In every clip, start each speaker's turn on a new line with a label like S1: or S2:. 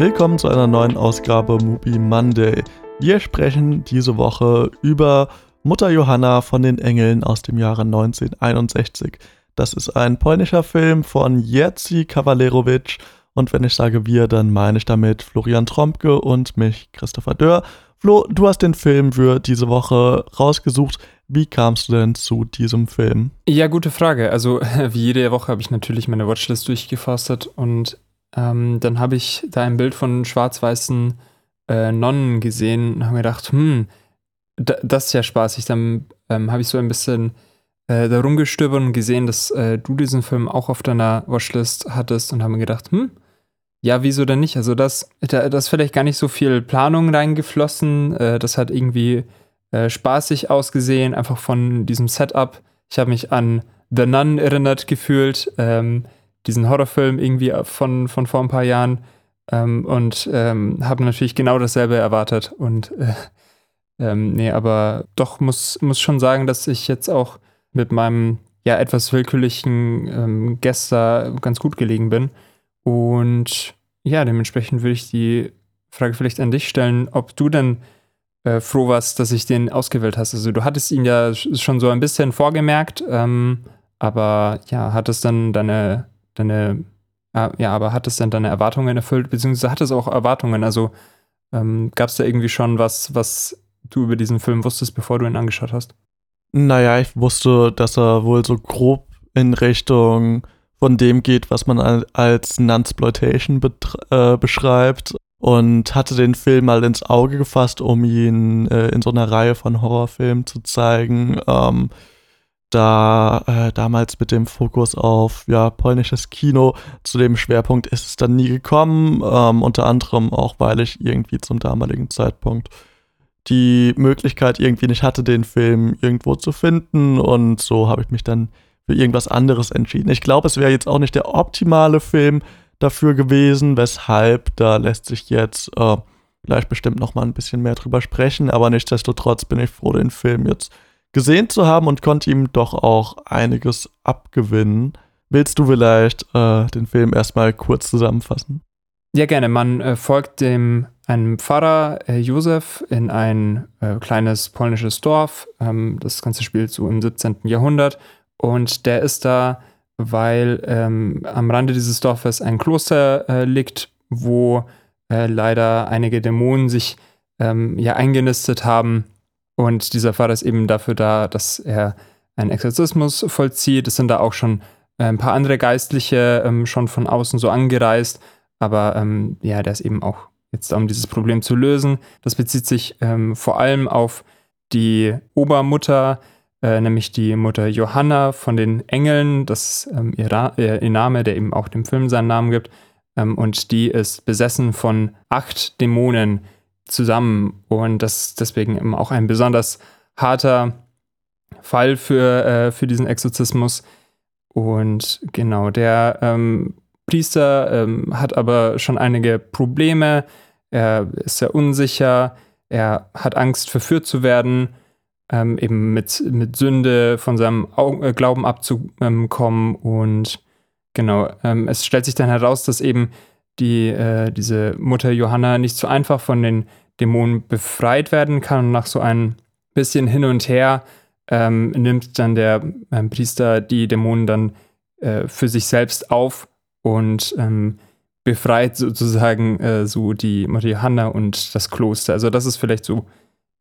S1: willkommen zu einer neuen Ausgabe Movie Monday. Wir sprechen diese Woche über Mutter Johanna von den Engeln aus dem Jahre 1961. Das ist ein polnischer Film von Jerzy Kawalerowicz und wenn ich sage wir, dann meine ich damit Florian Trompke und mich, Christopher Dörr. Flo, du hast den Film für diese Woche rausgesucht. Wie kamst du denn zu diesem Film?
S2: Ja, gute Frage. Also, wie jede Woche habe ich natürlich meine Watchlist durchgeforstet und ähm, dann habe ich da ein Bild von schwarz-weißen äh, Nonnen gesehen und habe mir gedacht, hm, das ist ja spaßig. Dann ähm, habe ich so ein bisschen äh, da rumgestöbert und gesehen, dass äh, du diesen Film auch auf deiner Watchlist hattest und habe mir gedacht, hm, ja, wieso denn nicht? Also das, da, das ist vielleicht gar nicht so viel Planung reingeflossen. Äh, das hat irgendwie äh, spaßig ausgesehen, einfach von diesem Setup. Ich habe mich an The Nun erinnert gefühlt, ähm, diesen Horrorfilm irgendwie von, von vor ein paar Jahren ähm, und ähm, habe natürlich genau dasselbe erwartet. Und äh, ähm, nee, aber doch muss, muss schon sagen, dass ich jetzt auch mit meinem ja etwas willkürlichen ähm, Gäster ganz gut gelegen bin. Und ja, dementsprechend würde ich die Frage vielleicht an dich stellen, ob du denn äh, froh warst, dass ich den ausgewählt hast. Also du hattest ihn ja schon so ein bisschen vorgemerkt, ähm, aber ja, hat es dann deine, deine, äh, ja, aber hat es dann deine Erwartungen erfüllt, beziehungsweise hat es auch Erwartungen? Also ähm, gab es da irgendwie schon was, was du über diesen Film wusstest, bevor du ihn angeschaut hast?
S1: Naja, ich wusste, dass er wohl so grob in Richtung von dem geht, was man als Nunsploitation äh, beschreibt und hatte den Film mal ins Auge gefasst, um ihn äh, in so einer Reihe von Horrorfilmen zu zeigen. Ähm, da äh, damals mit dem Fokus auf ja, polnisches Kino. Zu dem Schwerpunkt ist es dann nie gekommen, ähm, unter anderem auch, weil ich irgendwie zum damaligen Zeitpunkt die Möglichkeit irgendwie nicht hatte, den Film irgendwo zu finden. Und so habe ich mich dann für irgendwas anderes entschieden. Ich glaube, es wäre jetzt auch nicht der optimale Film dafür gewesen, weshalb da lässt sich jetzt äh, gleich bestimmt noch mal ein bisschen mehr drüber sprechen, aber nichtsdestotrotz bin ich froh, den Film jetzt gesehen zu haben und konnte ihm doch auch einiges abgewinnen. Willst du vielleicht äh, den Film erstmal kurz zusammenfassen?
S2: Ja, gerne. Man äh, folgt dem einem Pfarrer äh, Josef in ein äh, kleines polnisches Dorf. Ähm, das Ganze spielt so im 17. Jahrhundert und der ist da, weil ähm, am Rande dieses Dorfes ein Kloster äh, liegt, wo äh, leider einige Dämonen sich ähm, ja eingenistet haben. Und dieser Pfarrer ist eben dafür da, dass er einen Exorzismus vollzieht. Es sind da auch schon äh, ein paar andere Geistliche ähm, schon von außen so angereist. Aber ähm, ja, der ist eben auch jetzt da, um dieses Problem zu lösen. Das bezieht sich ähm, vor allem auf die Obermutter, äh, nämlich die Mutter Johanna von den Engeln, das ist ähm, ihr, ihr, Name, der eben auch dem Film seinen Namen gibt. Ähm, und die ist besessen von acht Dämonen zusammen. Und das ist deswegen eben auch ein besonders harter Fall für, äh, für diesen Exorzismus. Und genau, der ähm, Priester ähm, hat aber schon einige Probleme. Er ist sehr unsicher. Er hat Angst, verführt zu werden ähm, eben mit, mit Sünde von seinem Au äh, Glauben abzukommen. Und genau, ähm, es stellt sich dann heraus, dass eben die, äh, diese Mutter Johanna nicht so einfach von den Dämonen befreit werden kann. Und nach so ein bisschen hin und her ähm, nimmt dann der ähm, Priester die Dämonen dann äh, für sich selbst auf und ähm, befreit sozusagen äh, so die Mutter Johanna und das Kloster. Also das ist vielleicht so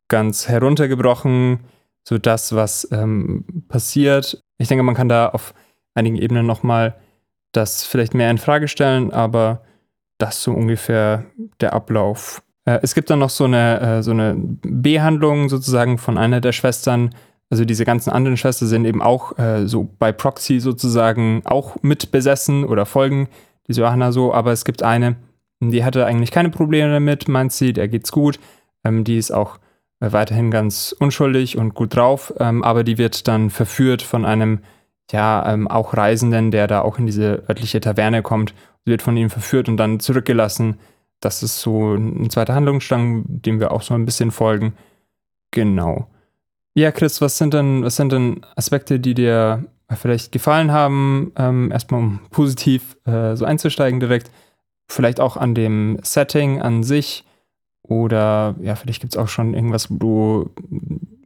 S2: ganz heruntergebrochen, so das, was ähm, passiert. Ich denke, man kann da auf einigen Ebenen nochmal das vielleicht mehr in Frage stellen, aber das so ungefähr der Ablauf. Äh, es gibt dann noch so eine, äh, so eine Behandlung sozusagen von einer der Schwestern. Also diese ganzen anderen Schwestern sind eben auch äh, so bei Proxy sozusagen auch mit besessen oder folgen diese Johanna so, aber es gibt eine, die hatte eigentlich keine Probleme damit, meint sie, der geht's gut. Ähm, die ist auch äh, weiterhin ganz unschuldig und gut drauf, ähm, aber die wird dann verführt von einem, ja, ähm, auch Reisenden, der da auch in diese örtliche Taverne kommt, wird von ihm verführt und dann zurückgelassen. Das ist so ein zweiter Handlungsstrang, dem wir auch so ein bisschen folgen. Genau. Ja, Chris, was sind denn, was sind denn Aspekte, die dir vielleicht gefallen haben? Ähm, erstmal um positiv äh, so einzusteigen direkt. vielleicht auch an dem Setting an sich oder ja, vielleicht gibt es auch schon irgendwas, wo du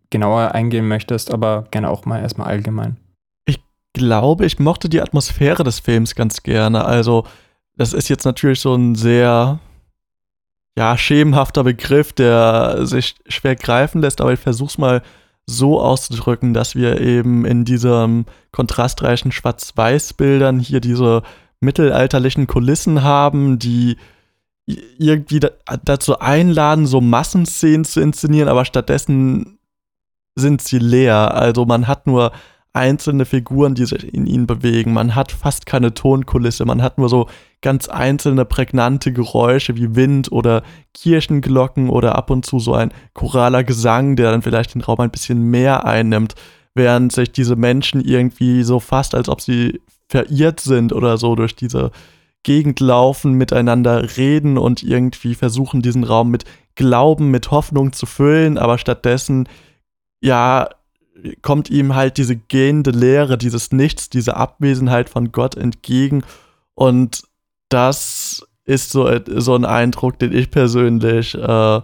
S2: genauer eingehen möchtest, aber gerne auch mal erstmal allgemein.
S1: Glaube, ich mochte die Atmosphäre des Films ganz gerne. Also, das ist jetzt natürlich so ein sehr ja, schemenhafter Begriff, der sich schwer greifen lässt, aber ich versuche es mal so auszudrücken, dass wir eben in diesem kontrastreichen Schwarz-Weiß-Bildern hier diese mittelalterlichen Kulissen haben, die irgendwie dazu einladen, so Massenszenen zu inszenieren, aber stattdessen sind sie leer. Also man hat nur einzelne Figuren, die sich in ihnen bewegen. Man hat fast keine Tonkulisse. Man hat nur so ganz einzelne prägnante Geräusche wie Wind oder Kirchenglocken oder ab und zu so ein choraler Gesang, der dann vielleicht den Raum ein bisschen mehr einnimmt, während sich diese Menschen irgendwie so fast, als ob sie verirrt sind oder so durch diese Gegend laufen, miteinander reden und irgendwie versuchen, diesen Raum mit Glauben, mit Hoffnung zu füllen, aber stattdessen, ja, kommt ihm halt diese gehende Leere, dieses Nichts, diese Abwesenheit von Gott entgegen. Und das ist so, so ein Eindruck, den ich persönlich äh,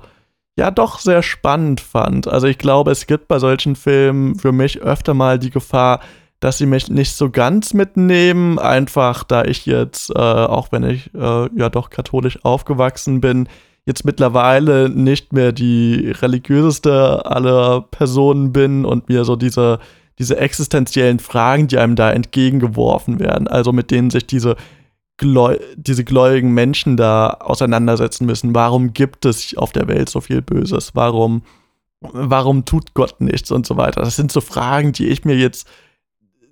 S1: ja doch sehr spannend fand. Also ich glaube, es gibt bei solchen Filmen für mich öfter mal die Gefahr, dass sie mich nicht so ganz mitnehmen, einfach da ich jetzt, äh, auch wenn ich äh, ja doch katholisch aufgewachsen bin, jetzt mittlerweile nicht mehr die religiöseste aller Personen bin und mir so diese, diese existenziellen Fragen, die einem da entgegengeworfen werden, also mit denen sich diese, Gläu diese gläubigen Menschen da auseinandersetzen müssen. Warum gibt es auf der Welt so viel Böses? Warum, warum tut Gott nichts und so weiter? Das sind so Fragen, die ich mir jetzt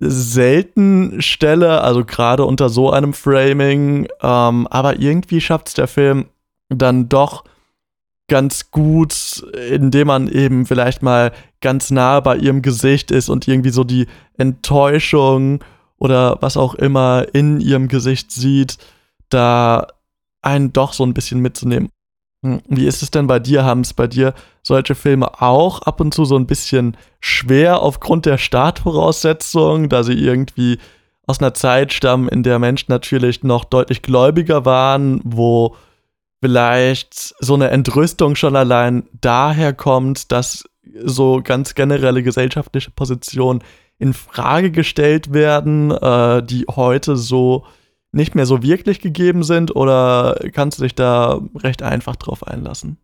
S1: selten stelle, also gerade unter so einem Framing, ähm, aber irgendwie schafft es der Film dann doch ganz gut, indem man eben vielleicht mal ganz nah bei ihrem Gesicht ist und irgendwie so die Enttäuschung oder was auch immer in ihrem Gesicht sieht, da einen doch so ein bisschen mitzunehmen. Hm, wie ist es denn bei dir? Haben es bei dir solche Filme auch ab und zu so ein bisschen schwer aufgrund der Startvoraussetzungen, da sie irgendwie aus einer Zeit stammen, in der Menschen natürlich noch deutlich gläubiger waren, wo vielleicht so eine Entrüstung schon allein daher kommt, dass so ganz generelle gesellschaftliche Positionen in Frage gestellt werden, äh, die heute so nicht mehr so wirklich gegeben sind oder kannst du dich da recht einfach drauf einlassen?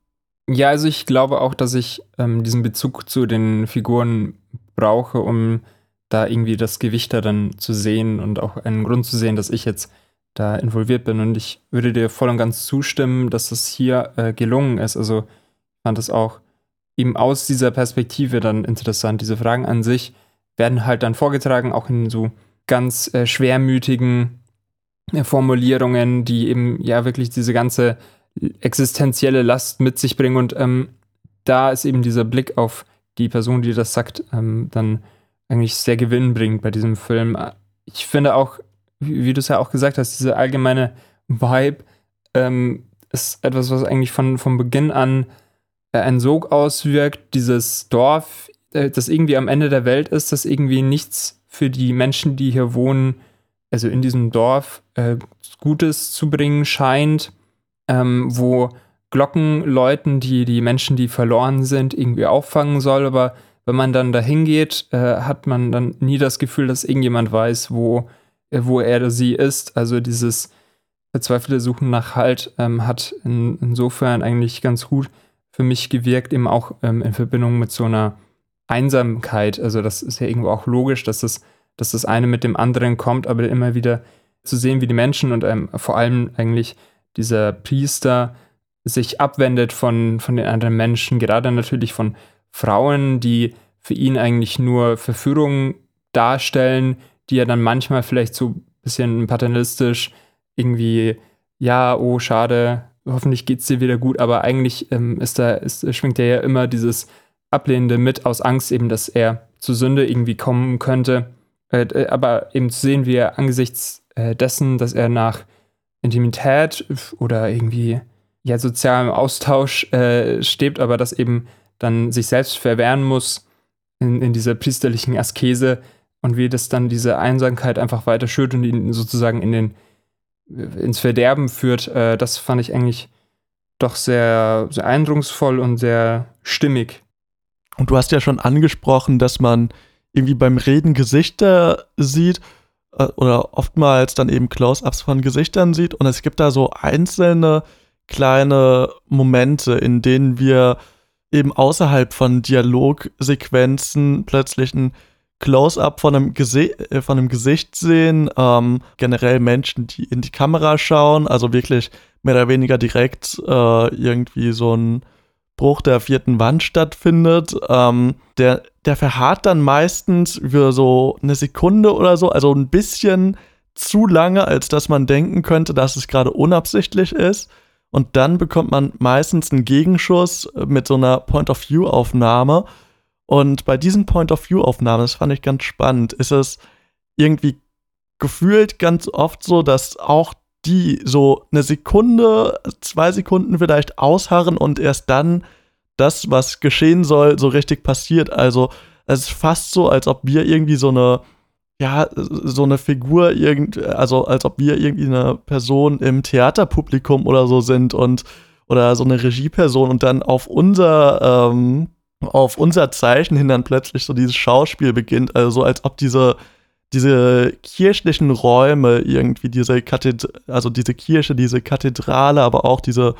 S2: Ja, also ich glaube auch, dass ich ähm, diesen Bezug zu den Figuren brauche, um da irgendwie das Gewicht da dann zu sehen und auch einen Grund zu sehen, dass ich jetzt da involviert bin. Und ich würde dir voll und ganz zustimmen, dass das hier äh, gelungen ist. Also ich fand es auch eben aus dieser Perspektive dann interessant. Diese Fragen an sich werden halt dann vorgetragen, auch in so ganz äh, schwermütigen äh, Formulierungen, die eben ja wirklich diese ganze existenzielle Last mit sich bringen. Und ähm, da ist eben dieser Blick auf die Person, die das sagt, ähm, dann eigentlich sehr gewinnbringend bei diesem Film. Ich finde auch, wie, wie du es ja auch gesagt hast, diese allgemeine Vibe ähm, ist etwas, was eigentlich von, von Beginn an äh, einen Sog auswirkt. Dieses Dorf, äh, das irgendwie am Ende der Welt ist, das irgendwie nichts für die Menschen, die hier wohnen, also in diesem Dorf, äh, Gutes zu bringen scheint, ähm, wo Glocken läuten, die die Menschen, die verloren sind, irgendwie auffangen soll. Aber wenn man dann dahin geht, äh, hat man dann nie das Gefühl, dass irgendjemand weiß, wo wo er oder sie ist. Also dieses verzweifelte Suchen nach Halt ähm, hat in, insofern eigentlich ganz gut für mich gewirkt, eben auch ähm, in Verbindung mit so einer Einsamkeit. Also das ist ja irgendwo auch logisch, dass das, dass das eine mit dem anderen kommt, aber immer wieder zu sehen, wie die Menschen und ähm, vor allem eigentlich dieser Priester sich abwendet von, von den anderen Menschen, gerade natürlich von Frauen, die für ihn eigentlich nur Verführung darstellen, die ja dann manchmal vielleicht so ein bisschen paternalistisch irgendwie, ja, oh, schade, hoffentlich geht es dir wieder gut, aber eigentlich ähm, ist da, ist, schwingt er ja immer dieses Ablehnende mit aus Angst eben, dass er zur Sünde irgendwie kommen könnte. Äh, äh aber eben zu sehen, wie er angesichts äh, dessen, dass er nach Intimität oder irgendwie ja, sozialem Austausch äh, steht, aber das eben dann sich selbst verwehren muss in, in dieser priesterlichen Askese, und wie das dann diese Einsamkeit einfach weiter schürt und ihn sozusagen in den ins Verderben führt, äh, das fand ich eigentlich doch sehr, sehr eindrucksvoll und sehr stimmig.
S1: Und du hast ja schon angesprochen, dass man irgendwie beim Reden Gesichter sieht äh, oder oftmals dann eben Close-ups von Gesichtern sieht. Und es gibt da so einzelne kleine Momente, in denen wir eben außerhalb von Dialogsequenzen plötzlich ein Close-up von, einem äh, von einem Gesicht sehen. Ähm, generell Menschen, die in die Kamera schauen, also wirklich mehr oder weniger direkt äh, irgendwie so ein Bruch der vierten Wand stattfindet. Ähm, der, der verharrt dann meistens für so eine Sekunde oder so, also ein bisschen zu lange, als dass man denken könnte, dass es gerade unabsichtlich ist. Und dann bekommt man meistens einen Gegenschuss mit so einer Point-of-View-Aufnahme. Und bei diesen Point-of-View-Aufnahmen, das fand ich ganz spannend, ist es irgendwie gefühlt ganz oft so, dass auch die so eine Sekunde, zwei Sekunden vielleicht ausharren und erst dann das, was geschehen soll, so richtig passiert. Also es ist fast so, als ob wir irgendwie so eine, ja, so eine Figur, irgend, also als ob wir irgendwie eine Person im Theaterpublikum oder so sind und oder so eine Regieperson und dann auf unser, ähm, auf unser Zeichen hin dann plötzlich so dieses Schauspiel beginnt. Also so als ob diese diese kirchlichen Räume irgendwie, diese Kathed also diese Kirche, diese Kathedrale, aber auch diese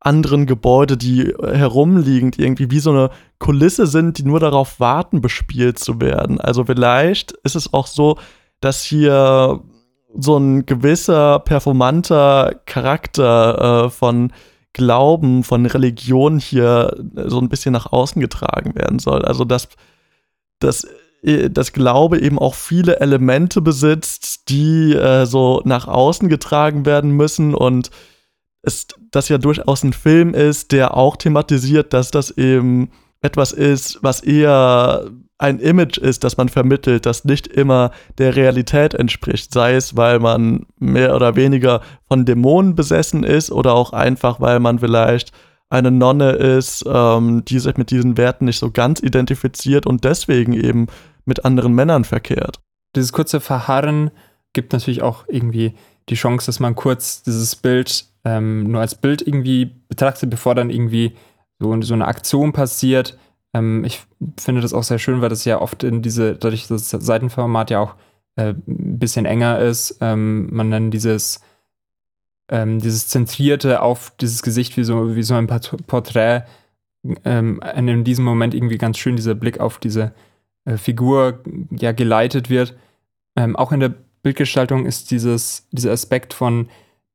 S1: anderen Gebäude, die herumliegend irgendwie wie so eine Kulisse sind, die nur darauf warten, bespielt zu werden. Also vielleicht ist es auch so, dass hier so ein gewisser performanter Charakter äh, von Glauben, von Religion hier so ein bisschen nach außen getragen werden soll. Also dass, dass äh, das Glaube eben auch viele Elemente besitzt, die äh, so nach außen getragen werden müssen und es das ja durchaus ein Film ist, der auch thematisiert, dass das eben etwas ist, was eher ein Image ist, das man vermittelt, das nicht immer der Realität entspricht, sei es, weil man mehr oder weniger von Dämonen besessen ist oder auch einfach, weil man vielleicht eine Nonne ist, ähm, die sich mit diesen Werten nicht so ganz identifiziert und deswegen eben mit anderen Männern verkehrt.
S2: Dieses kurze Verharren gibt natürlich auch irgendwie die Chance, dass man kurz dieses Bild ähm, nur als Bild irgendwie betrachtet, bevor dann irgendwie so, so eine Aktion passiert. Ähm, ich finde das auch sehr schön, weil das ja oft in diese, dadurch, dass das Seitenformat ja auch äh, ein bisschen enger ist, ähm, man dann dieses, ähm, dieses Zentrierte auf dieses Gesicht wie so, wie so ein Porträt ähm, in diesem Moment irgendwie ganz schön dieser Blick auf diese äh, Figur ja geleitet wird. Ähm, auch in der Bildgestaltung ist dieses, dieser Aspekt von,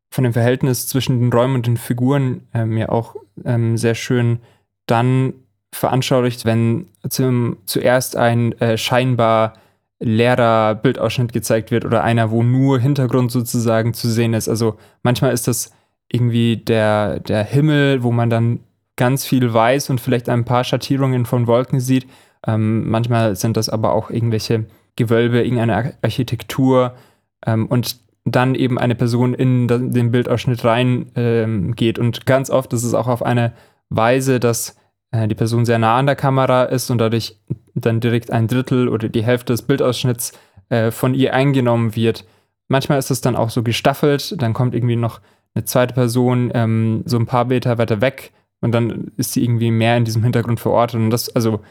S2: von dem Verhältnis zwischen den Räumen und den Figuren ähm, ja auch ähm, sehr schön dann veranschaulicht, wenn zum, zuerst ein äh, scheinbar leerer Bildausschnitt gezeigt wird oder einer, wo nur Hintergrund sozusagen zu sehen ist. Also manchmal ist das irgendwie der, der Himmel, wo man dann ganz viel weiß und vielleicht ein paar Schattierungen von Wolken sieht. Ähm, manchmal sind das aber auch irgendwelche Gewölbe, irgendeine Architektur ähm, und dann eben eine Person in den Bildausschnitt reingeht. Ähm, und ganz oft ist es auch auf eine Weise, dass die Person sehr nah an der Kamera ist und dadurch dann direkt ein Drittel oder die Hälfte des Bildausschnitts äh, von ihr eingenommen wird. Manchmal ist es dann auch so gestaffelt, dann kommt irgendwie noch eine zweite Person ähm, so ein paar Meter weiter weg und dann ist sie irgendwie mehr in diesem Hintergrund verortet. Und das, also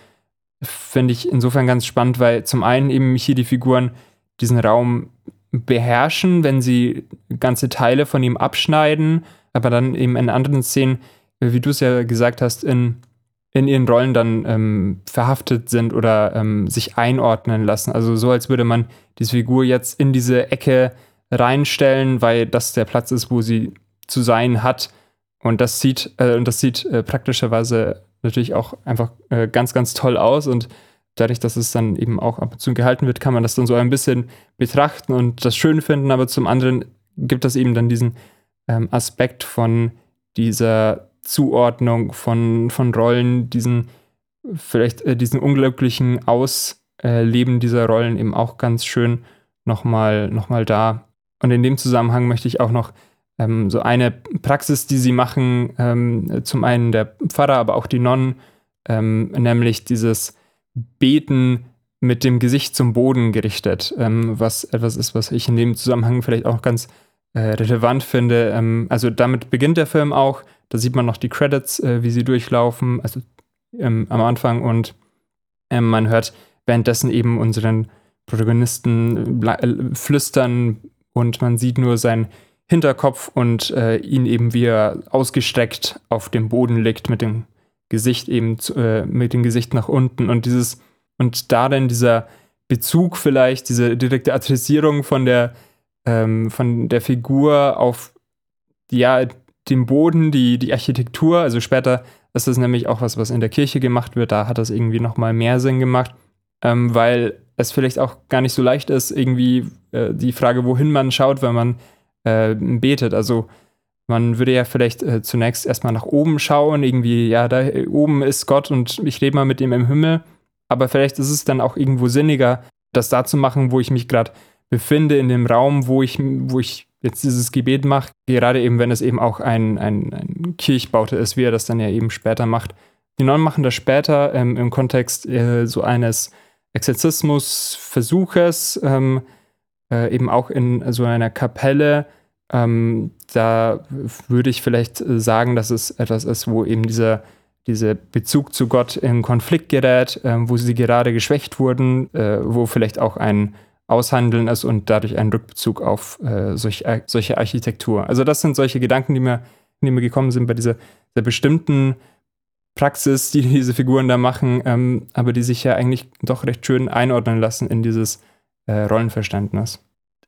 S2: finde ich insofern ganz spannend, weil zum einen eben hier die Figuren diesen Raum beherrschen, wenn sie ganze Teile von ihm abschneiden, aber dann eben in anderen Szenen, wie du es ja gesagt hast, in, in ihren Rollen dann ähm, verhaftet sind oder ähm, sich einordnen lassen. Also so, als würde man diese Figur jetzt in diese Ecke reinstellen, weil das der Platz ist, wo sie zu sein hat. Und das sieht, äh, und das sieht äh, praktischerweise natürlich auch einfach äh, ganz, ganz toll aus und dadurch, dass es dann eben auch ab und zu gehalten wird, kann man das dann so ein bisschen betrachten und das schön finden, aber zum anderen gibt es eben dann diesen ähm, Aspekt von dieser Zuordnung von, von Rollen, diesen vielleicht äh, diesen unglücklichen Ausleben dieser Rollen eben auch ganz schön nochmal noch mal da. Und in dem Zusammenhang möchte ich auch noch ähm, so eine Praxis, die sie machen, ähm, zum einen der Pfarrer, aber auch die Nonnen, ähm, nämlich dieses Beten mit dem Gesicht zum Boden gerichtet, ähm, was etwas ist, was ich in dem Zusammenhang vielleicht auch ganz äh, relevant finde. Ähm, also damit beginnt der Film auch. Da sieht man noch die Credits, äh, wie sie durchlaufen, also ähm, am Anfang und ähm, man hört währenddessen eben unseren Protagonisten äh, flüstern und man sieht nur seinen Hinterkopf und äh, ihn eben wie er ausgestreckt auf dem Boden liegt mit dem Gesicht eben zu, äh, mit dem Gesicht nach unten und dieses und da dann dieser Bezug vielleicht, diese direkte Adressierung von der ähm, von der Figur auf ja den Boden, die die Architektur, also später ist das nämlich auch was, was in der Kirche gemacht wird, da hat das irgendwie noch mal mehr Sinn gemacht, ähm, weil es vielleicht auch gar nicht so leicht ist, irgendwie äh, die Frage, wohin man schaut, wenn man äh, betet. Also man würde ja vielleicht äh, zunächst erstmal nach oben schauen, irgendwie, ja, da oben ist Gott und ich rede mal mit ihm im Himmel. Aber vielleicht ist es dann auch irgendwo sinniger, das da zu machen, wo ich mich gerade befinde, in dem Raum, wo ich, wo ich jetzt dieses Gebet mache. Gerade eben, wenn es eben auch ein, ein, ein Kirchbaute ist, wie er das dann ja eben später macht. Die Nonnen machen das später ähm, im Kontext äh, so eines Exorzismusversuches, ähm, äh, eben auch in so einer Kapelle. Ähm, da würde ich vielleicht sagen, dass es etwas ist, wo eben dieser, dieser Bezug zu Gott in Konflikt gerät, äh, wo sie gerade geschwächt wurden, äh, wo vielleicht auch ein Aushandeln ist und dadurch ein Rückbezug auf äh, solch, äh, solche Architektur. Also das sind solche Gedanken, die mir, die mir gekommen sind bei dieser, dieser bestimmten Praxis, die diese Figuren da machen, ähm, aber die sich ja eigentlich doch recht schön einordnen lassen in dieses äh, Rollenverständnis.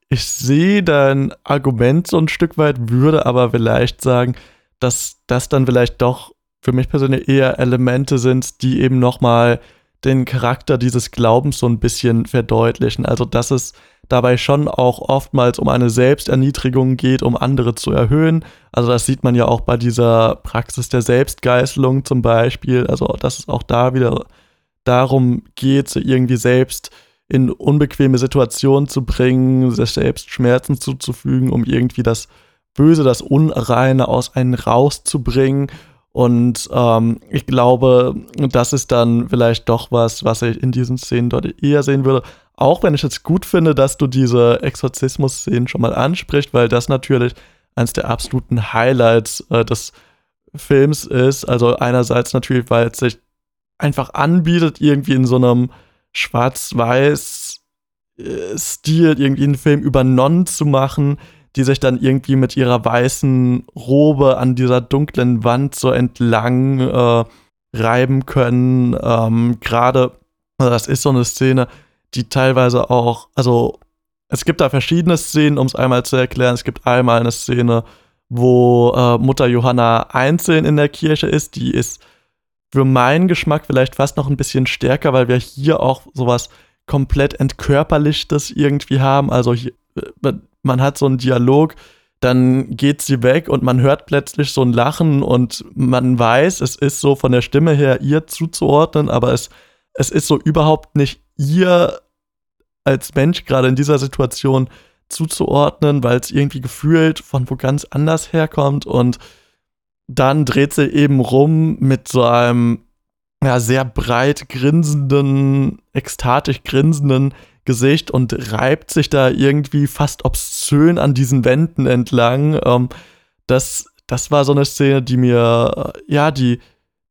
S1: Ich sehe dein Argument so ein Stück weit, würde aber vielleicht sagen, dass das dann vielleicht doch für mich persönlich eher Elemente sind, die eben nochmal den Charakter dieses Glaubens so ein bisschen verdeutlichen. Also, dass es dabei schon auch oftmals um eine Selbsterniedrigung geht, um andere zu erhöhen. Also, das sieht man ja auch bei dieser Praxis der Selbstgeißelung zum Beispiel. Also, dass es auch da wieder darum geht, irgendwie selbst in unbequeme Situationen zu bringen, sich selbst Schmerzen zuzufügen, um irgendwie das Böse, das Unreine aus einem rauszubringen. Und ähm, ich glaube, das ist dann vielleicht doch was, was ich in diesen Szenen dort eher sehen würde. Auch wenn ich es gut finde, dass du diese Exorzismus-Szenen schon mal ansprichst, weil das natürlich eines der absoluten Highlights äh, des Films ist. Also einerseits natürlich, weil es sich einfach anbietet, irgendwie in so einem schwarz-weiß äh, Stil irgendwie einen Film über Nonnen zu machen, die sich dann irgendwie mit ihrer weißen Robe an dieser dunklen Wand so entlang äh, reiben können. Ähm, Gerade, also das ist so eine Szene, die teilweise auch, also es gibt da verschiedene Szenen, um es einmal zu erklären. Es gibt einmal eine Szene, wo äh, Mutter Johanna einzeln in der Kirche ist. Die ist für meinen Geschmack vielleicht fast noch ein bisschen stärker, weil wir hier auch sowas komplett entkörperlichtes irgendwie haben. Also hier, äh, man hat so einen Dialog, dann geht sie weg und man hört plötzlich so ein Lachen und man weiß, es ist so von der Stimme her ihr zuzuordnen, aber es, es ist so überhaupt nicht ihr als Mensch gerade in dieser Situation zuzuordnen, weil es irgendwie gefühlt von wo ganz anders herkommt. Und dann dreht sie eben rum mit so einem ja, sehr breit grinsenden, ekstatisch grinsenden Gesicht und reibt sich da irgendwie fast obszön an diesen Wänden entlang. Ähm, das, das war so eine Szene, die mir, äh, ja, die,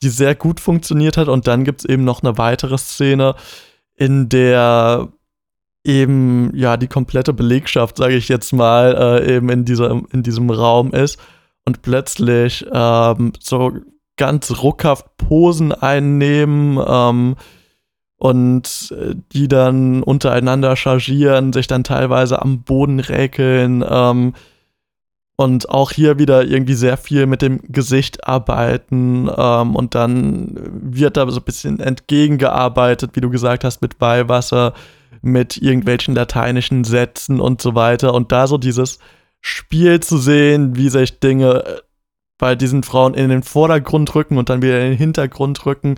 S1: die sehr gut funktioniert hat. Und dann gibt es eben noch eine weitere Szene, in der eben, ja, die komplette Belegschaft, sage ich jetzt mal, äh, eben in, dieser, in diesem Raum ist und plötzlich ähm, so ganz ruckhaft Posen einnehmen ähm, und äh, die dann untereinander chargieren, sich dann teilweise am Boden räkeln ähm, und auch hier wieder irgendwie sehr viel mit dem Gesicht arbeiten ähm, und dann wird da so ein bisschen entgegengearbeitet, wie du gesagt hast, mit Weihwasser, mit irgendwelchen lateinischen Sätzen und so weiter und da so dieses Spiel zu sehen, wie sich Dinge äh, bei diesen Frauen in den Vordergrund rücken und dann wieder in den Hintergrund rücken.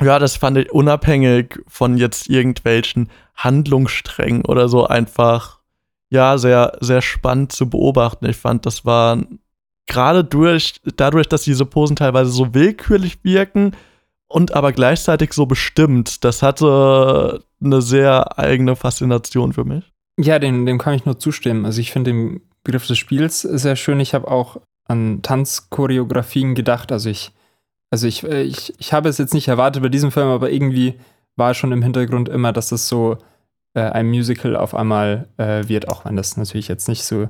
S1: Ja, das fand ich unabhängig von jetzt irgendwelchen Handlungssträngen oder so einfach, ja, sehr, sehr spannend zu beobachten. Ich fand, das war gerade durch, dadurch, dass diese Posen teilweise so willkürlich wirken und aber gleichzeitig so bestimmt, das hatte eine sehr eigene Faszination für mich.
S2: Ja, dem, dem kann ich nur zustimmen. Also ich finde Begriff des Spiels sehr schön. Ich habe auch an Tanzchoreografien gedacht. Also ich, also ich, äh, ich, ich habe es jetzt nicht erwartet bei diesem Film, aber irgendwie war schon im Hintergrund immer, dass das so äh, ein Musical auf einmal äh, wird, auch wenn das natürlich jetzt nicht so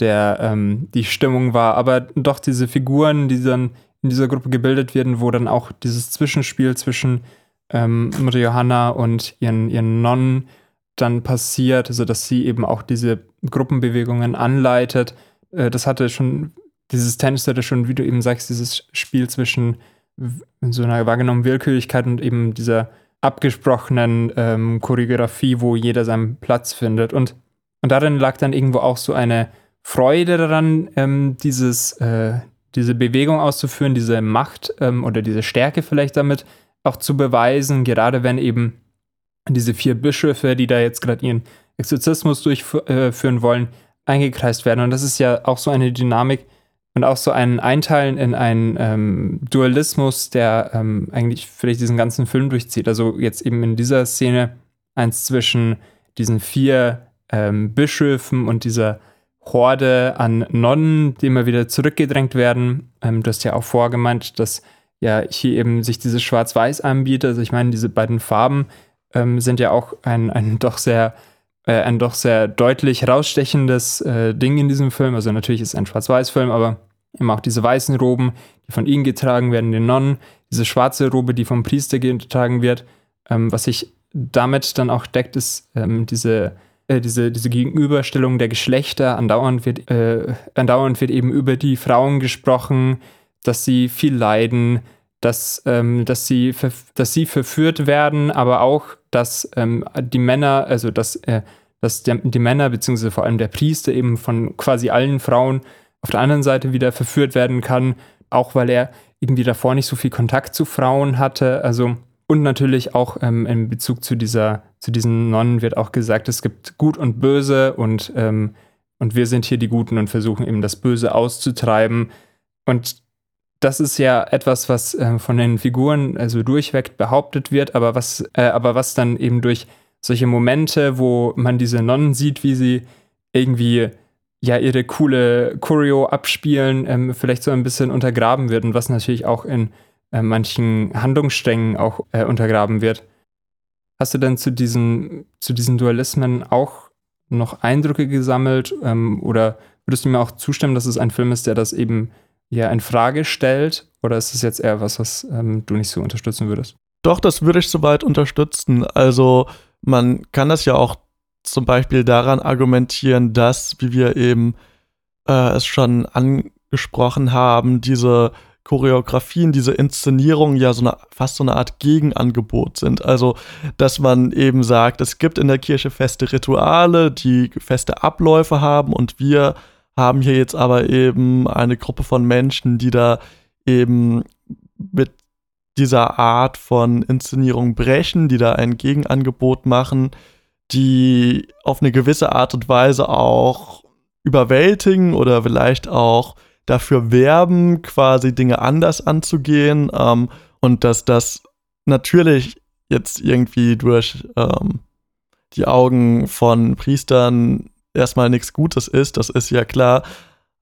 S2: der ähm, die Stimmung war, aber doch diese Figuren, die dann in dieser Gruppe gebildet werden, wo dann auch dieses Zwischenspiel zwischen ähm, Mutter Johanna und ihren, ihren Nonnen dann passiert, also dass sie eben auch diese Gruppenbewegungen anleitet. Äh, das hatte schon, dieses Tennis hatte schon, wie du eben sagst, dieses Spiel zwischen so einer wahrgenommenen Willkürlichkeit und eben dieser abgesprochenen ähm, Choreografie, wo jeder seinen Platz findet. Und, und darin lag dann irgendwo auch so eine Freude daran, ähm, dieses, äh, diese Bewegung auszuführen, diese Macht ähm, oder diese Stärke vielleicht damit auch zu beweisen, gerade wenn eben diese vier Bischöfe, die da jetzt gerade ihren Exorzismus durchführen wollen, eingekreist werden. Und das ist ja auch so eine Dynamik und auch so ein Einteilen in einen ähm, Dualismus, der ähm, eigentlich vielleicht diesen ganzen Film durchzieht. Also jetzt eben in dieser Szene eins zwischen diesen vier ähm, Bischöfen und dieser Horde an Nonnen, die immer wieder zurückgedrängt werden. Ähm, du hast ja auch vorgemeint, dass ja hier eben sich dieses Schwarz-Weiß anbietet. Also ich meine, diese beiden Farben ähm, sind ja auch ein, ein doch sehr äh, ein doch sehr deutlich herausstechendes äh, Ding in diesem Film. Also natürlich ist es ein Schwarz-Weiß-Film, aber eben auch diese weißen Roben, die von ihnen getragen werden, den Nonnen, diese schwarze Robe, die vom Priester getragen wird. Ähm, was sich damit dann auch deckt, ist ähm, diese äh, diese, diese Gegenüberstellung der Geschlechter, andauernd wird, äh, andauernd wird eben über die Frauen gesprochen, dass sie viel leiden, dass, ähm, dass, sie, dass sie verführt werden, aber auch, dass ähm, die Männer, also dass, äh, dass der, die Männer, beziehungsweise vor allem der Priester eben von quasi allen Frauen auf der anderen Seite wieder verführt werden kann, auch weil er irgendwie davor nicht so viel Kontakt zu Frauen hatte. Also und natürlich auch ähm, in Bezug zu dieser, zu diesen Nonnen wird auch gesagt, es gibt Gut und Böse und, ähm, und wir sind hier die Guten und versuchen eben das Böse auszutreiben. Und das ist ja etwas, was äh, von den Figuren also durchweg behauptet wird, aber was, äh, aber was dann eben durch solche Momente, wo man diese Nonnen sieht, wie sie irgendwie ja ihre coole Choreo abspielen, ähm, vielleicht so ein bisschen untergraben wird und was natürlich auch in äh, manchen Handlungssträngen auch äh, untergraben wird. Hast du denn zu diesen, zu diesen Dualismen auch noch Eindrücke gesammelt ähm, oder würdest du mir auch zustimmen, dass es ein Film ist, der das eben ja in Frage stellt? Oder ist es jetzt eher was, was ähm, du nicht so unterstützen würdest?
S1: Doch, das würde ich soweit unterstützen. Also man kann das ja auch zum Beispiel daran argumentieren, dass, wie wir eben äh, es schon angesprochen haben, diese Choreografien, diese Inszenierungen ja so eine, fast so eine Art Gegenangebot sind. Also, dass man eben sagt, es gibt in der Kirche feste Rituale, die feste Abläufe haben und wir haben hier jetzt aber eben eine Gruppe von Menschen, die da eben mit dieser Art von Inszenierung brechen, die da ein Gegenangebot machen, die auf eine gewisse Art und Weise auch überwältigen oder vielleicht auch dafür werben, quasi Dinge anders anzugehen ähm, und dass das natürlich jetzt irgendwie durch ähm, die Augen von Priestern erstmal nichts Gutes ist, das ist ja klar.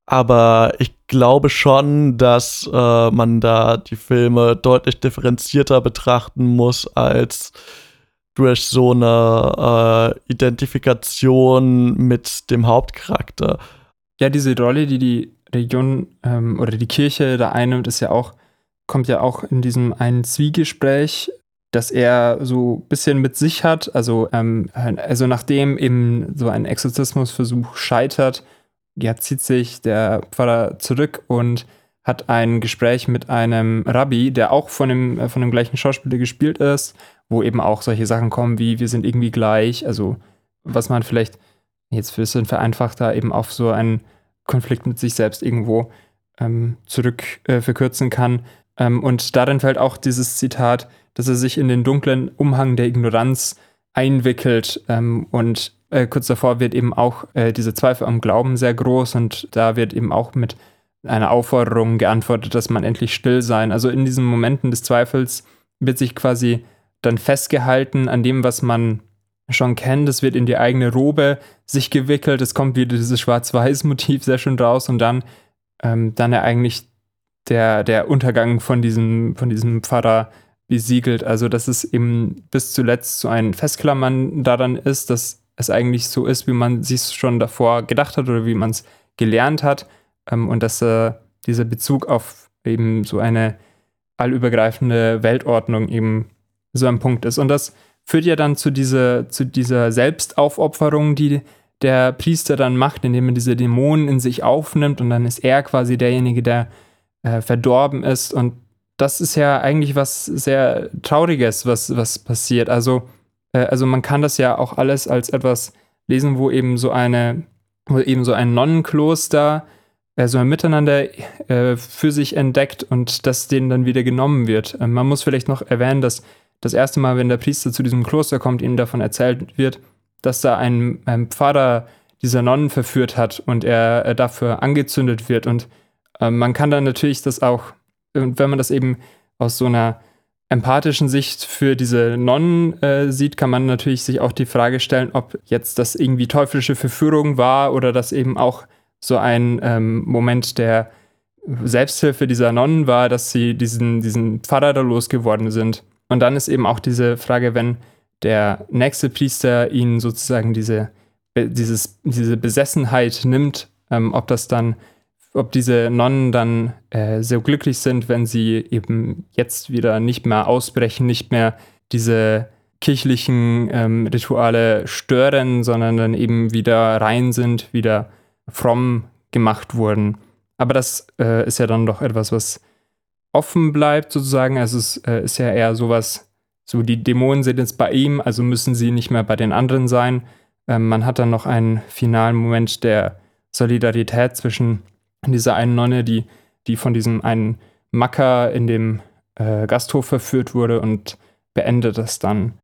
S1: Aber ich glaube schon, dass äh, man da die Filme deutlich differenzierter betrachten muss als durch so eine äh, Identifikation mit dem Hauptcharakter.
S2: Ja, diese Rolle, die die Religion ähm, oder die Kirche da einnimmt, ist ja auch, kommt ja auch in diesem einen Zwiegespräch, dass er so ein bisschen mit sich hat. Also, ähm, also nachdem eben so ein Exorzismusversuch scheitert, ja, zieht sich der Pfarrer zurück und hat ein Gespräch mit einem Rabbi, der auch von dem, äh, von dem gleichen Schauspieler gespielt ist, wo eben auch solche Sachen kommen wie wir sind irgendwie gleich. Also, was man vielleicht jetzt ein bisschen vereinfachter eben auf so einen Konflikt mit sich selbst irgendwo ähm, zurück äh, verkürzen kann. Ähm, und darin fällt auch dieses Zitat, dass er sich in den dunklen Umhang der Ignoranz einwickelt. Ähm, und äh, kurz davor wird eben auch äh, diese Zweifel am Glauben sehr groß und da wird eben auch mit einer Aufforderung geantwortet, dass man endlich still sein. Also in diesen Momenten des Zweifels wird sich quasi dann festgehalten an dem, was man schon kennen. Das wird in die eigene Robe sich gewickelt. Es kommt wieder dieses Schwarz-Weiß-Motiv sehr schön raus und dann, ähm, dann ja eigentlich der, der Untergang von diesem, von diesem Pfarrer besiegelt. Also, dass es eben bis zuletzt so ein Festklammern daran ist, dass es eigentlich so ist, wie man sich schon davor gedacht hat oder wie man es gelernt hat. Ähm, und dass äh, dieser Bezug auf eben so eine allübergreifende Weltordnung eben so ein Punkt ist. Und das führt ja dann zu dieser, zu dieser Selbstaufopferung, die der Priester dann macht, indem er diese Dämonen in sich aufnimmt und dann ist er quasi derjenige, der äh, verdorben ist. Und das ist ja eigentlich was sehr Trauriges, was, was passiert. Also, äh, also man kann das ja auch alles als etwas lesen, wo eben so eine, wo eben so ein Nonnenkloster äh, so ein Miteinander äh, für sich entdeckt und das denen dann wieder genommen wird. Äh, man muss vielleicht noch erwähnen, dass das erste Mal, wenn der Priester zu diesem Kloster kommt, ihnen davon erzählt wird, dass da ein, ein Pfarrer dieser Nonnen verführt hat und er, er dafür angezündet wird. Und äh, man kann dann natürlich das auch, wenn man das eben aus so einer empathischen Sicht für diese Nonnen äh, sieht, kann man natürlich sich auch die Frage stellen, ob jetzt das irgendwie teuflische Verführung war oder das eben auch so ein ähm, Moment der Selbsthilfe dieser Nonnen war, dass sie diesen, diesen Pfarrer da losgeworden sind. Und dann ist eben auch diese Frage, wenn der nächste Priester ihnen sozusagen diese, dieses, diese Besessenheit nimmt, ähm, ob das dann, ob diese Nonnen dann äh, so glücklich sind, wenn sie eben jetzt wieder nicht mehr ausbrechen, nicht mehr diese kirchlichen ähm, Rituale stören, sondern dann eben wieder rein sind, wieder fromm gemacht wurden. Aber das äh, ist ja dann doch etwas, was offen bleibt, sozusagen. Also es äh, ist ja eher sowas, so die Dämonen sind jetzt bei ihm, also müssen sie nicht mehr bei den anderen sein. Ähm, man hat dann noch einen finalen Moment der Solidarität zwischen dieser einen Nonne, die, die von diesem einen Macker in dem äh, Gasthof verführt wurde und beendet es dann.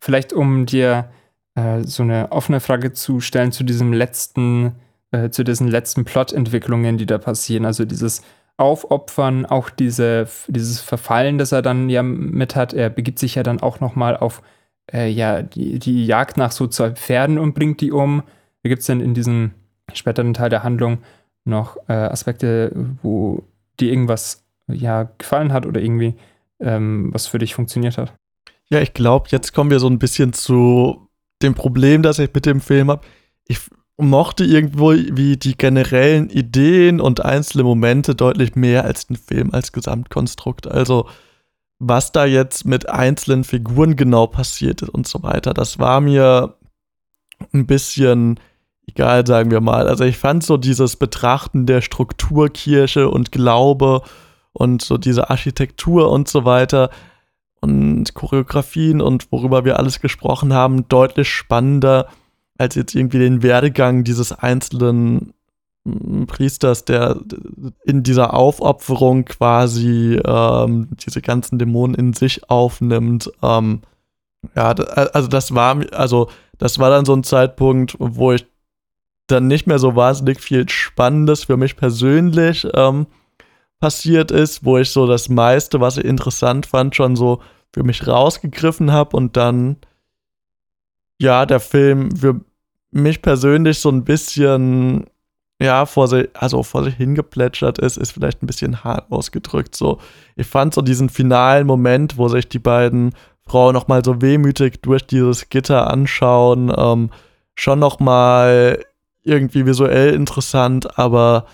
S2: Vielleicht um dir äh, so eine offene Frage zu stellen zu diesem letzten, äh, zu diesen letzten Plotentwicklungen, die da passieren. Also dieses aufopfern, auch diese, dieses Verfallen, das er dann ja mit hat. Er begibt sich ja dann auch nochmal auf äh, ja, die, die Jagd nach so zwei Pferden und bringt die um. Da gibt es dann in diesem späteren Teil der Handlung noch äh, Aspekte, wo dir irgendwas ja gefallen hat oder irgendwie ähm, was für dich funktioniert hat.
S1: Ja, ich glaube, jetzt kommen wir so ein bisschen zu dem Problem, das ich mit dem Film habe. Ich mochte irgendwo wie die generellen Ideen und einzelne Momente deutlich mehr als den Film als Gesamtkonstrukt. Also was da jetzt mit einzelnen Figuren genau passiert ist und so weiter, das war mir ein bisschen egal, sagen wir mal. Also ich fand so dieses Betrachten der Strukturkirche und Glaube und so diese Architektur und so weiter und Choreografien und worüber wir alles gesprochen haben, deutlich spannender als jetzt irgendwie den Werdegang dieses einzelnen mm, Priesters, der in dieser Aufopferung quasi ähm, diese ganzen Dämonen in sich aufnimmt. Ähm, ja, also das war, also das war dann so ein Zeitpunkt, wo ich dann nicht mehr so wahnsinnig viel Spannendes für mich persönlich ähm, passiert ist, wo ich so das meiste, was ich interessant fand, schon so für mich rausgegriffen habe und dann ja, der Film für mich persönlich so ein bisschen, ja, vor sich, also vor sich hingeplätschert ist, ist vielleicht ein bisschen hart ausgedrückt. So, ich fand so diesen finalen Moment, wo sich die beiden Frauen nochmal so wehmütig durch dieses Gitter anschauen, ähm, schon nochmal irgendwie visuell interessant, aber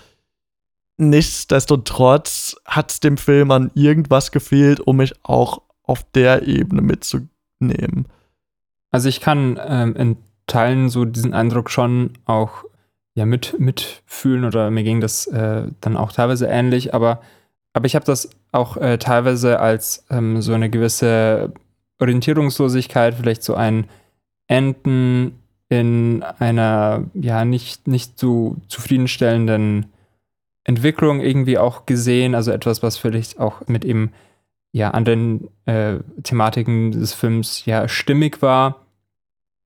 S1: nichtsdestotrotz hat es dem Film an irgendwas gefehlt, um mich auch auf der Ebene mitzunehmen.
S2: Also ich kann ähm, in Teilen so diesen Eindruck schon auch ja, mit, mitfühlen oder mir ging das äh, dann auch teilweise ähnlich, aber, aber ich habe das auch äh, teilweise als ähm, so eine gewisse Orientierungslosigkeit, vielleicht so ein Enden in einer ja nicht, nicht so zufriedenstellenden Entwicklung irgendwie auch gesehen, also etwas, was vielleicht auch mit eben ja anderen äh, Thematiken des Films ja stimmig war.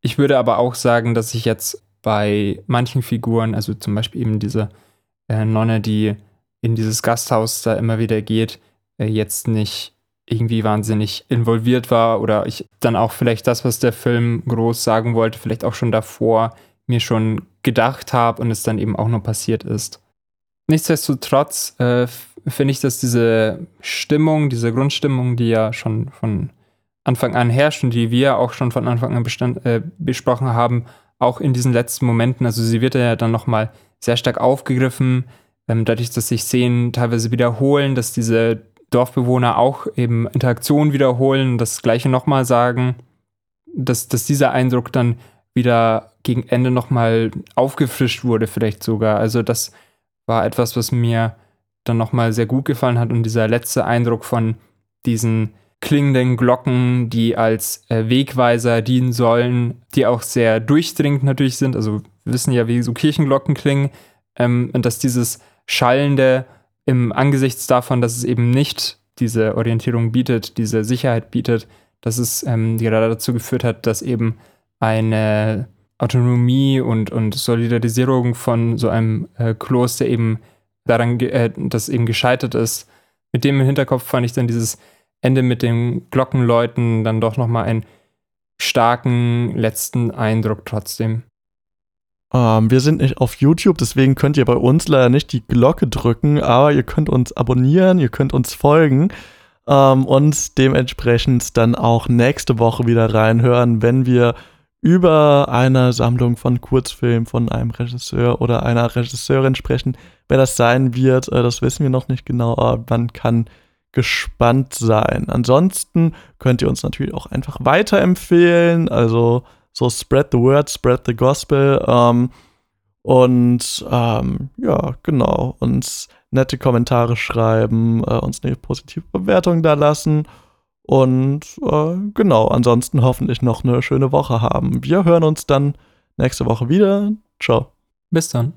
S2: Ich würde aber auch sagen, dass ich jetzt bei manchen Figuren, also zum Beispiel eben diese äh, Nonne, die in dieses Gasthaus da immer wieder geht, äh, jetzt nicht irgendwie wahnsinnig involviert war oder ich dann auch vielleicht das, was der Film groß sagen wollte, vielleicht auch schon davor mir schon gedacht habe und es dann eben auch noch passiert ist. Nichtsdestotrotz äh, finde ich, dass diese Stimmung, diese Grundstimmung, die ja schon von Anfang an herrscht und die wir auch schon von Anfang an bestand, äh, besprochen haben, auch in diesen letzten Momenten, also sie wird ja dann nochmal sehr stark aufgegriffen, ähm, dadurch, dass sich Szenen teilweise wiederholen, dass diese Dorfbewohner auch eben Interaktionen wiederholen, das Gleiche nochmal sagen, dass, dass dieser Eindruck dann wieder gegen Ende nochmal aufgefrischt wurde, vielleicht sogar. Also das war etwas, was mir dann nochmal sehr gut gefallen hat und dieser letzte Eindruck von diesen klingenden Glocken, die als äh, Wegweiser dienen sollen, die auch sehr durchdringend natürlich sind. Also wir wissen ja, wie so Kirchenglocken klingen. Ähm, und dass dieses Schallende im Angesichts davon, dass es eben nicht diese Orientierung bietet, diese Sicherheit bietet, dass es ähm, gerade dazu geführt hat, dass eben eine Autonomie und, und Solidarisierung von so einem äh, Kloster eben daran, äh, das eben gescheitert ist. Mit dem im Hinterkopf fand ich dann dieses Ende mit den Glockenläuten dann doch nochmal einen starken letzten Eindruck trotzdem.
S1: Ähm, wir sind nicht auf YouTube, deswegen könnt ihr bei uns leider nicht die Glocke drücken, aber ihr könnt uns abonnieren, ihr könnt uns folgen ähm, und dementsprechend dann auch nächste Woche wieder reinhören, wenn wir über eine Sammlung von Kurzfilmen von einem Regisseur oder einer Regisseurin sprechen. Wer das sein wird, äh, das wissen wir noch nicht genau, aber man kann gespannt sein. Ansonsten könnt ihr uns natürlich auch einfach weiterempfehlen. Also so spread the word, spread the gospel. Ähm, und ähm, ja, genau, uns nette Kommentare schreiben, äh, uns eine positive Bewertung da lassen. Und äh, genau, ansonsten hoffentlich noch eine schöne Woche haben. Wir hören uns dann nächste Woche wieder. Ciao.
S2: Bis dann.